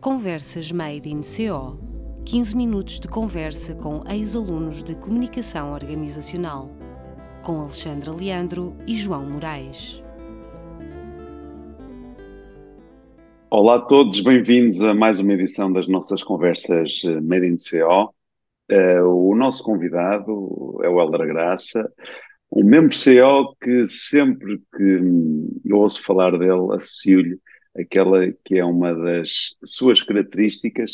Conversas Made in CO 15 minutos de conversa com ex-alunos de comunicação organizacional, com Alexandra Leandro e João Moraes. Olá a todos, bem-vindos a mais uma edição das nossas conversas eh, Made in CO. Uh, o nosso convidado é o Helder Graça, um membro CO que sempre que eu ouço falar dele associo-lhe aquela que é uma das suas características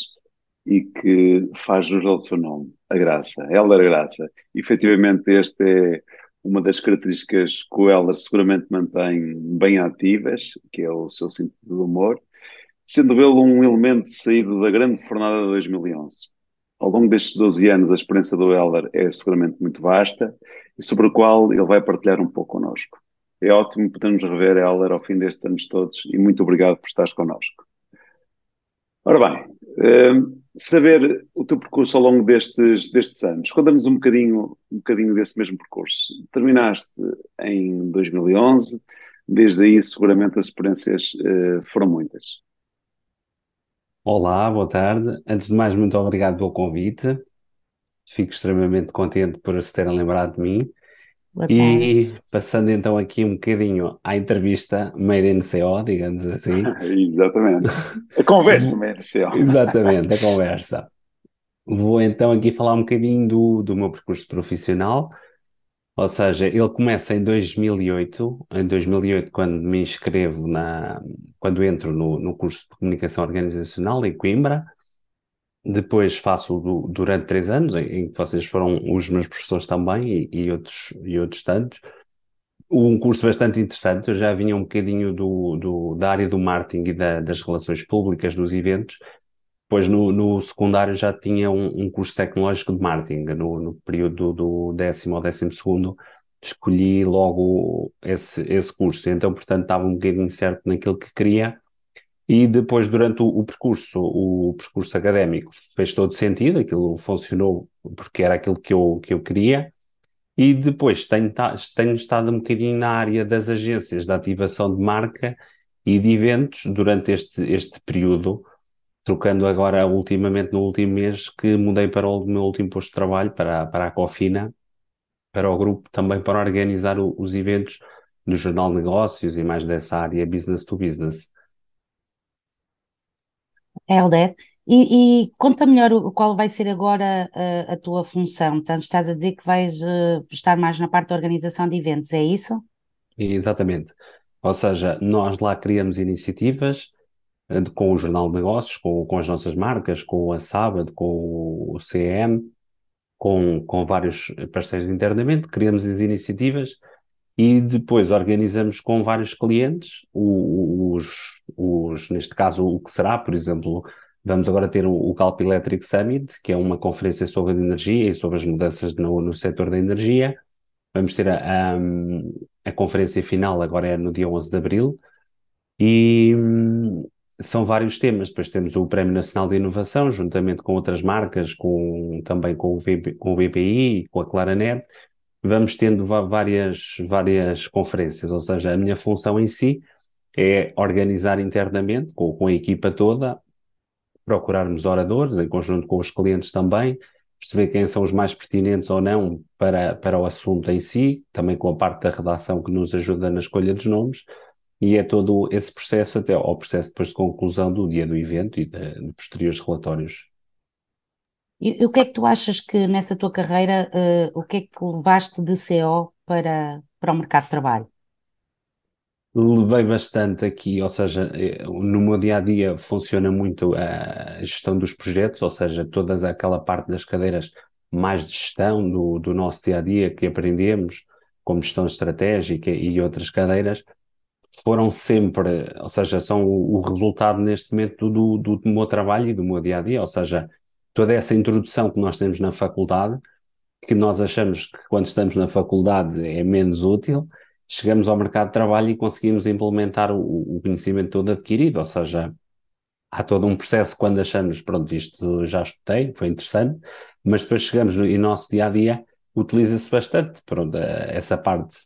e que faz jus ao seu nome, a graça, Helder Graça. Efetivamente, esta é uma das características que o Helder seguramente mantém bem ativas, que é o seu sentido de humor, sendo ele um elemento saído da grande fornada de 2011. Ao longo destes 12 anos, a experiência do Helder é seguramente muito vasta e sobre o qual ele vai partilhar um pouco connosco. É ótimo podermos rever, Helder, ao fim destes anos todos e muito obrigado por estares connosco. Ora bem, uh, saber o teu percurso ao longo destes, destes anos. Conta-nos um bocadinho, um bocadinho desse mesmo percurso. Terminaste em 2011, desde aí seguramente as experiências uh, foram muitas. Olá, boa tarde. Antes de mais, muito obrigado pelo convite. Fico extremamente contente por se terem lembrado de mim. Boa E tarde. passando então aqui um bocadinho à entrevista Made in CO, digamos assim. Exatamente. A conversa, Mércio. Exatamente, a conversa. Vou então aqui falar um bocadinho do, do meu percurso profissional. Ou seja, ele começa em 2008. Em 2008, quando me inscrevo na, quando entro no, no curso de comunicação organizacional em Coimbra. Depois faço du- durante três anos, em, em que vocês foram os meus professores também e, e outros, e outros tantos. Um curso bastante interessante. Eu já vinha um bocadinho do, do, da área do marketing e da- das relações públicas, dos eventos. Depois no, no secundário já tinha um, um curso tecnológico de marketing. No, no período do, do décimo ao décimo segundo escolhi logo esse, esse curso. Então, portanto, estava um bocadinho certo naquilo que queria. E depois, durante o, o percurso, o percurso académico fez todo sentido, aquilo funcionou porque era aquilo que eu, que eu queria. E depois tenho, tenho estado um bocadinho na área das agências de ativação de marca e de eventos durante este, este período, trocando agora ultimamente no último mês que mudei para o meu último posto de trabalho, para, para a Cofina, para o grupo, também para organizar o- os eventos do Jornal Negócios e mais dessa área business to business. Helder, e, e conta melhor o, qual vai ser agora a, a tua função. Portanto, estás a dizer que vais eh, estar mais na parte da organização de eventos, é isso? Exatamente. Ou seja, nós lá criamos iniciativas eh, com o Jornal de Negócios, com, com as nossas marcas, com a Sábado, com o CM, com, com vários parceiros internamente, criamos as iniciativas e depois organizamos com vários clientes, os, os, neste caso, o que será, por exemplo, vamos agora ter o, Galp Electric Summit, que é uma conferência sobre a energia e sobre as mudanças no, no setor da energia. Vamos ter a, a, a conferência final, agora é no dia 11 de abril, e hum, são vários temas. Depois temos o Prémio Nacional de Inovação, juntamente com outras marcas, com, também com o, VB, com o BPI, com a Claranet. Vamos tendo várias, várias conferências, ou seja, a minha função em si é organizar internamente, com, com a equipa toda, procurarmos oradores, em conjunto com os clientes também, perceber quem são os mais pertinentes ou não para, para o assunto em si, também com a parte da redação que nos ajuda na escolha dos nomes, e é todo esse processo até ao processo depois de conclusão do dia do evento e de, de posteriores relatórios. E, e o que é que tu achas que nessa tua carreira, eh, o que é que levaste de CO para, para o mercado de trabalho? Levei bastante aqui, ou seja, eh, no meu dia a dia funciona muito a gestão dos projetos, ou seja, toda aquela parte das cadeiras mais de gestão do, do nosso dia a dia que aprendemos, como gestão estratégica e outras cadeiras, foram sempre, ou seja, são o, o resultado neste momento do, do, do meu trabalho e do meu dia a dia, ou seja, toda essa introdução que nós temos na faculdade, que nós achamos que quando estamos na faculdade é menos útil chegamos ao mercado de trabalho e conseguimos implementar o, o conhecimento todo adquirido, ou seja, há todo um processo quando achamos, pronto, isto já estudei, foi interessante, mas depois chegamos no, e nosso dia a dia utiliza-se bastante, pronto, essa parte.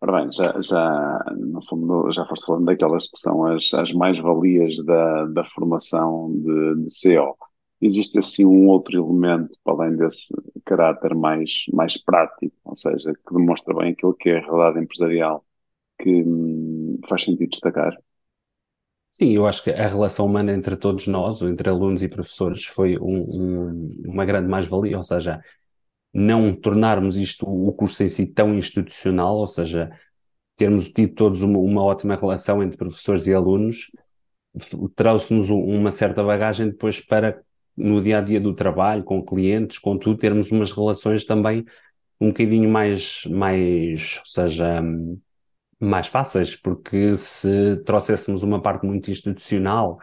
Ora bem, já, já, no fundo, já foste falando daquelas que são as, as mais-valias da, da formação de, de CO. Existe assim um outro elemento, para além desse caráter mais, mais prático, ou seja, que demonstra bem aquilo que é a realidade empresarial, que hum, faz sentido destacar? Sim, eu acho que a relação humana entre todos nós, entre alunos e professores, foi um, um, uma grande mais-valia, ou seja, não tornarmos isto o curso em si tão institucional, ou seja, termos tido todos uma, uma ótima relação entre professores e alunos, trouxe-nos uma certa bagagem depois para no dia a dia do trabalho, com clientes, com tudo, termos umas relações também um bocadinho mais, mais, ou seja, mais fáceis, porque se trouxéssemos uma parte muito institucional,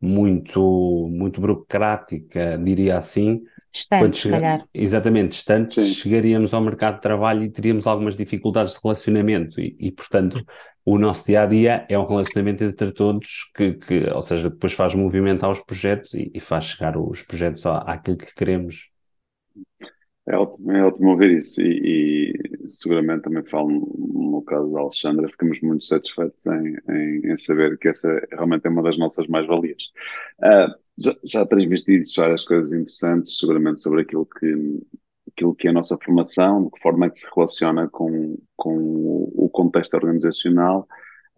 muito, muito burocrática, diria assim, Distante, se calhar. Exatamente, distante, Sim. chegaríamos ao mercado de trabalho e teríamos algumas dificuldades de relacionamento e, e, portanto, o nosso dia a dia é um relacionamento entre todos que, que ou seja, depois faz movimentar os projetos e, e faz chegar os projetos à, àquilo que queremos. É ótimo, é ótimo ouvir isso e, e seguramente também falo no, caso da Alexandra, ficamos muito satisfeitos em, em, em saber que essa realmente é uma das nossas mais-valias. Uh, já, já transmitiste várias coisas interessantes, seguramente sobre aquilo que, aquilo que é a nossa formação, de que forma é que se relaciona com, com o contexto organizacional.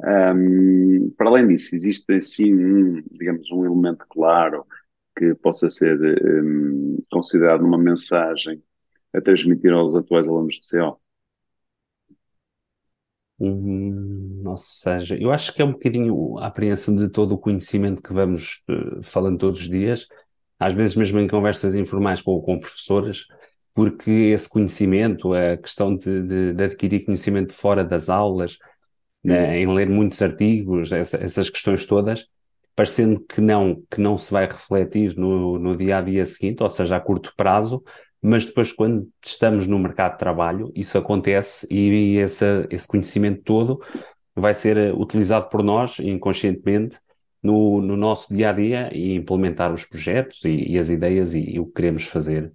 Um, para além disso, existe assim um, digamos, um elemento claro que possa ser um, considerado uma mensagem a transmitir aos atuais alunos de CO? Hum, ou seja, eu acho que é um bocadinho a apreensão de todo o conhecimento que vamos uh, falando todos os dias, às vezes mesmo em conversas informais com, com professores, porque esse conhecimento, a questão de, de, de adquirir conhecimento fora das aulas, né, em ler muitos artigos, essa, essas questões todas, parecendo que não, que não se vai refletir no, no dia a dia seguinte, ou seja, a curto prazo, mas depois, quando estamos no mercado de trabalho, isso acontece e esse, esse conhecimento todo vai ser eh, utilizado por nós inconscientemente no, no nosso dia a dia e implementar os projetos e, e as ideias e, e, o que queremos fazer.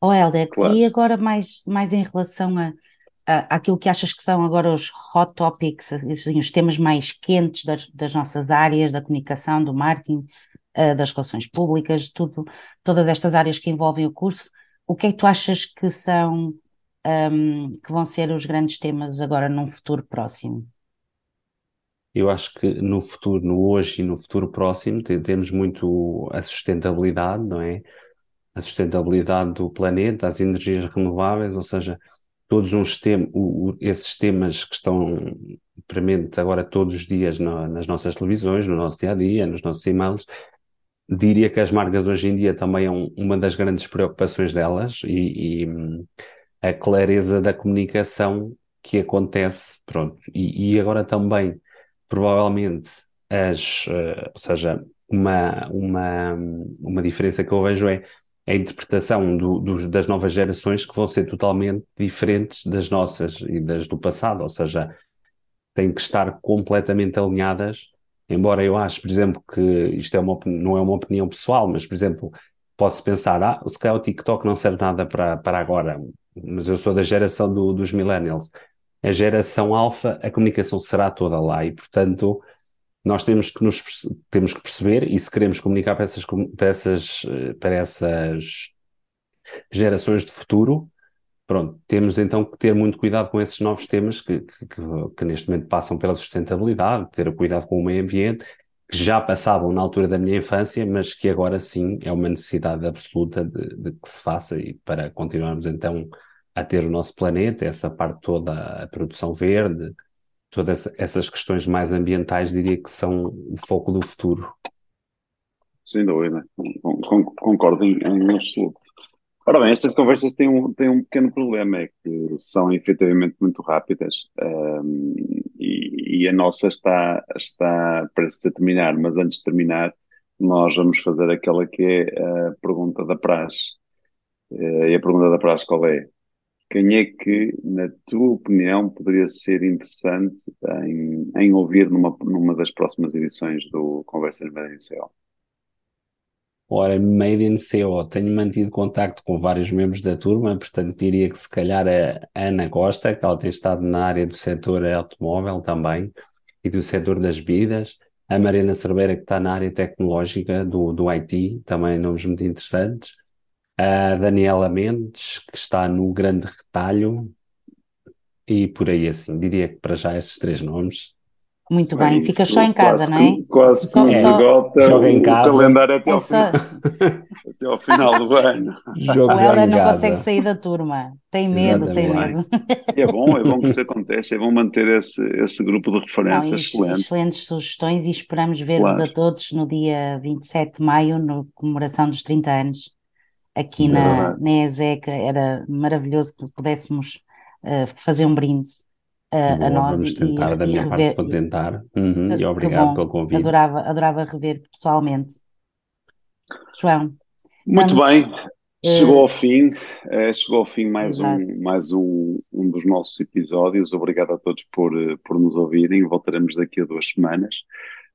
Oh, Helder, claro. e agora mais, mais em relação a, a, aquilo que achas que são agora os hot topics, os temas mais quentes das, das nossas áreas, da comunicação, do marketing, das relações públicas, tudo, todas estas áreas que envolvem o curso, o que é que tu achas que são, um, que vão ser os grandes temas agora num futuro próximo? Eu acho que no futuro, no hoje e no futuro próximo, temos muito a sustentabilidade, não é? A sustentabilidade do planeta, as energias renováveis, ou seja, todos uns temas, esses temas que estão premente agora todos os dias no, nas nossas televisões, no nosso dia a dia, nos nossos e-mails, diria que as marcas hoje em dia também é um, uma das grandes preocupações delas e, e, a clareza da comunicação que acontece, pronto. E, e agora também, provavelmente, as, uh, ou seja, uma, uma, uma diferença que eu vejo é a interpretação do, do, das novas gerações que vão ser totalmente diferentes das nossas e das do passado, ou seja, têm que estar completamente alinhadas Embora eu ache, por exemplo, que isto é uma, não é uma opinião pessoal, mas, por exemplo, posso pensar, ah, se calhar o TikTok não serve nada para, para agora, mas eu sou da geração do, dos millennials. A geração alfa, a comunicação será toda lá e, portanto, nós temos que nos temos que perceber e se queremos comunicar para essas, para essas, eh, para essas gerações de futuro, Pronto, temos então que ter muito cuidado com esses novos temas que, que, que, que neste momento passam pela sustentabilidade, ter cuidado com o meio ambiente, que já passavam na altura da minha infância, mas que agora sim é uma necessidade absoluta de, de que se faça e para continuarmos então a ter o nosso planeta, essa parte toda, a produção verde, todas essas questões mais ambientais, diria que são o foco do futuro. Sem dúvida, concordo em, em absoluto. Ora bem, estas conversas têm um, têm um pequeno problema, é que são efetivamente muito rápidas um, e, e, a nossa está, está prestes a terminar, mas antes de terminar, nós vamos fazer aquela que é a pergunta da praxe. Uh, e a pergunta da praxe qual é? Quem é que, na tua opinião, poderia ser interessante em, em ouvir numa, numa das próximas edições do Conversas Média Ora, Made in CO, tenho mantido contacto com vários membros da turma, portanto diria que se calhar a Ana Costa, que ela tem estado na área do setor automóvel também e do setor das bebidas, a Mariana Cerveira, que está na área tecnológica do, do IT, também nomes muito interessantes, a Daniela Mendes, que está no grande retalho, e por aí assim, diria que para já esses três nomes muito bem, isso, fica só em casa, não é? Quase que esgota joga em casa. o calendário até, é ao, só... final, até ao final do ano. Joga o Helder não consegue sair da turma, tem medo, Exatamente. tem medo. É bom, é bom que isso aconteça, é bom manter esse, esse grupo de referências não, excelente. Excelentes sugestões e esperamos ver-vos claro. a todos no dia 27 de maio, na comemoração dos 30 anos, aqui é na, na ESEC, era maravilhoso que pudéssemos uh, fazer um brinde a, Boa, a nós. Vamos tentar, e, da minha parte, vou tentar. Uhum, e obrigado bom. pelo convite. Adorava, adorava rever pessoalmente. João. Muito vamos, bem, chegou ao fim, eh, chegou ao fim mais, um, mais um, um dos nossos episódios. Obrigado a todos por, eh, por nos ouvirem. Voltaremos daqui a duas semanas.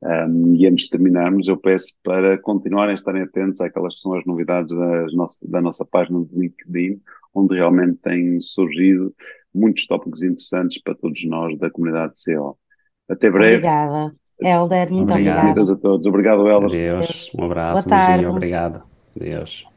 Um, e antes de terminarmos, eu peço para continuarem a estarem atentos àquelas que são as novidades das nossa, da nossa página do LinkedIn, onde realmente têm surgido muitos tópicos interessantes para todos nós da comunidade CO. Até breve. Obrigada. Helder, muito obrigado. Obrigado a todos. Obrigado, Helder. Adeus. Um abraço, Boa tarde. obrigado. Adeus.